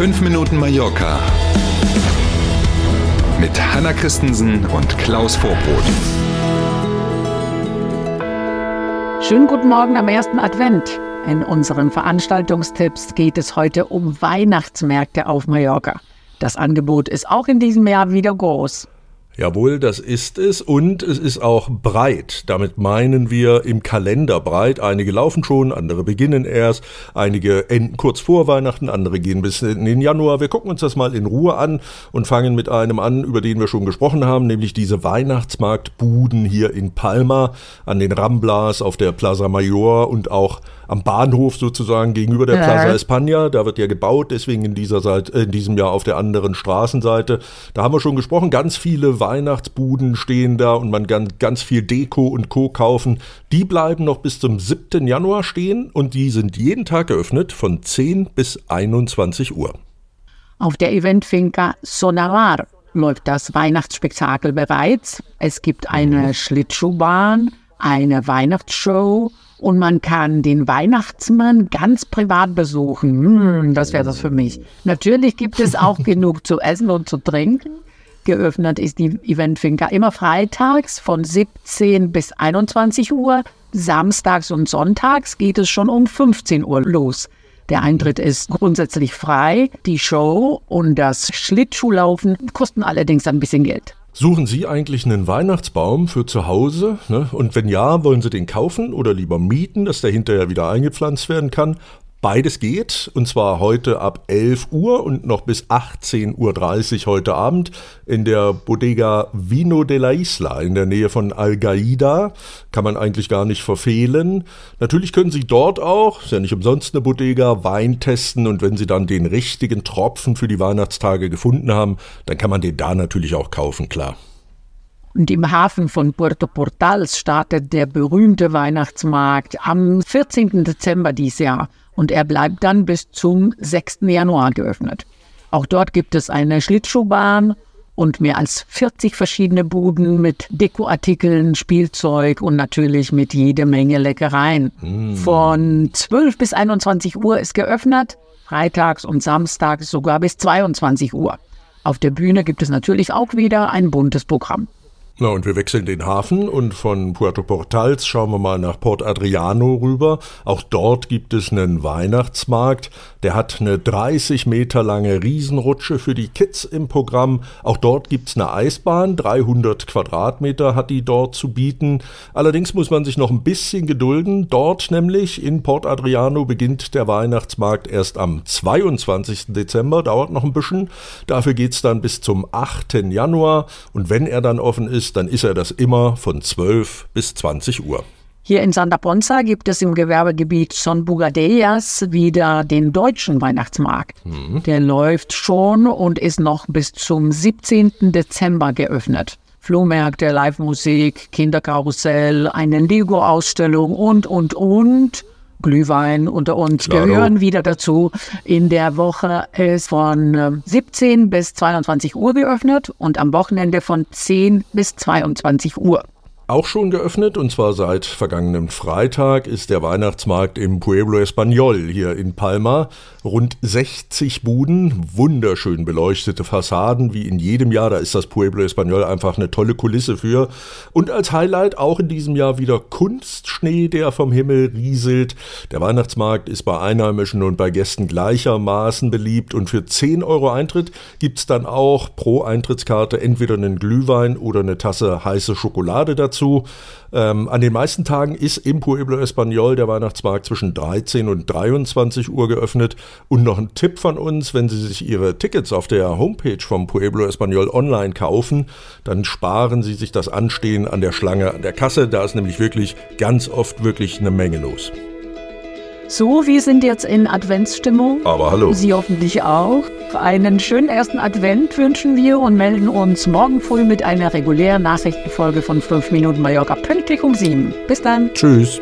5 Minuten Mallorca mit Hanna Christensen und Klaus Vorbrot. Schönen guten Morgen am ersten Advent. In unseren Veranstaltungstipps geht es heute um Weihnachtsmärkte auf Mallorca. Das Angebot ist auch in diesem Jahr wieder groß. Jawohl, das ist es und es ist auch breit. Damit meinen wir im Kalender breit. Einige laufen schon, andere beginnen erst, einige enden kurz vor Weihnachten, andere gehen bis in den Januar. Wir gucken uns das mal in Ruhe an und fangen mit einem an, über den wir schon gesprochen haben, nämlich diese Weihnachtsmarktbuden hier in Palma an den Ramblas auf der Plaza Mayor und auch am Bahnhof sozusagen gegenüber der Plaza España. Da wird ja gebaut, deswegen in dieser Seite, äh, in diesem Jahr auf der anderen Straßenseite. Da haben wir schon gesprochen, ganz viele Weihnachtsbuden stehen da und man kann ganz viel Deko und Co. kaufen. Die bleiben noch bis zum 7. Januar stehen und die sind jeden Tag geöffnet von 10 bis 21 Uhr. Auf der Eventfinca Sonavar läuft das Weihnachtsspektakel bereits. Es gibt eine Schlittschuhbahn, eine Weihnachtsshow und man kann den Weihnachtsmann ganz privat besuchen. Hm, das wäre das für mich. Natürlich gibt es auch genug zu essen und zu trinken. Geöffnet ist die Eventfinca immer freitags von 17 bis 21 Uhr. Samstags und sonntags geht es schon um 15 Uhr los. Der Eintritt ist grundsätzlich frei. Die Show und das Schlittschuhlaufen kosten allerdings ein bisschen Geld. Suchen Sie eigentlich einen Weihnachtsbaum für zu Hause? Ne? Und wenn ja, wollen Sie den kaufen oder lieber mieten, dass der hinterher wieder eingepflanzt werden kann? Beides geht, und zwar heute ab 11 Uhr und noch bis 18.30 Uhr heute Abend in der Bodega Vino de la Isla in der Nähe von Algaida. Kann man eigentlich gar nicht verfehlen. Natürlich können Sie dort auch, ist ja nicht umsonst eine Bodega, Wein testen und wenn Sie dann den richtigen Tropfen für die Weihnachtstage gefunden haben, dann kann man den da natürlich auch kaufen, klar. Und im Hafen von Puerto Portals startet der berühmte Weihnachtsmarkt am 14. Dezember dieses Jahr und er bleibt dann bis zum 6. Januar geöffnet. Auch dort gibt es eine Schlittschuhbahn und mehr als 40 verschiedene Buden mit Dekoartikeln, Spielzeug und natürlich mit jede Menge Leckereien. Mm. Von 12 bis 21 Uhr ist geöffnet, freitags und samstags sogar bis 22 Uhr. Auf der Bühne gibt es natürlich auch wieder ein buntes Programm. Na, und wir wechseln den Hafen und von Puerto Portals schauen wir mal nach Port Adriano rüber. Auch dort gibt es einen Weihnachtsmarkt. Der hat eine 30 Meter lange Riesenrutsche für die Kids im Programm. Auch dort gibt's eine Eisbahn. 300 Quadratmeter hat die dort zu bieten. Allerdings muss man sich noch ein bisschen gedulden. Dort nämlich in Port Adriano beginnt der Weihnachtsmarkt erst am 22. Dezember. Dauert noch ein bisschen. Dafür geht's dann bis zum 8. Januar. Und wenn er dann offen ist, ist, dann ist er das immer von 12 bis 20 Uhr. Hier in Santa Ponza gibt es im Gewerbegebiet Son Bugadellas wieder den deutschen Weihnachtsmarkt. Mhm. Der läuft schon und ist noch bis zum 17. Dezember geöffnet. Flohmärkte, Live-Musik, Kinderkarussell, eine Lego-Ausstellung und, und, und. Glühwein unter uns Klaro. gehören wieder dazu. In der Woche ist von 17 ähm, bis 22 Uhr geöffnet und am Wochenende von 10 bis 22 Uhr auch schon geöffnet und zwar seit vergangenem Freitag ist der Weihnachtsmarkt im Pueblo Español hier in Palma. Rund 60 Buden, wunderschön beleuchtete Fassaden wie in jedem Jahr. Da ist das Pueblo Español einfach eine tolle Kulisse für. Und als Highlight auch in diesem Jahr wieder Kunstschnee, der vom Himmel rieselt. Der Weihnachtsmarkt ist bei Einheimischen und bei Gästen gleichermaßen beliebt und für 10 Euro Eintritt gibt's dann auch pro Eintrittskarte entweder einen Glühwein oder eine Tasse heiße Schokolade dazu dazu. Ähm, an den meisten Tagen ist im Pueblo Español der Weihnachtsmarkt zwischen 13 und 23 Uhr geöffnet. Und noch ein Tipp von uns, wenn Sie sich Ihre Tickets auf der Homepage vom Pueblo Español online kaufen, dann sparen Sie sich das Anstehen an der Schlange an der Kasse. Da ist nämlich wirklich ganz oft wirklich eine Menge los. So, wir sind jetzt in Adventsstimmung. Aber hallo. Sie hoffentlich auch. Einen schönen ersten Advent wünschen wir und melden uns morgen früh mit einer regulären Nachrichtenfolge von 5 Minuten Mallorca pünktlich um 7. Bis dann. Tschüss.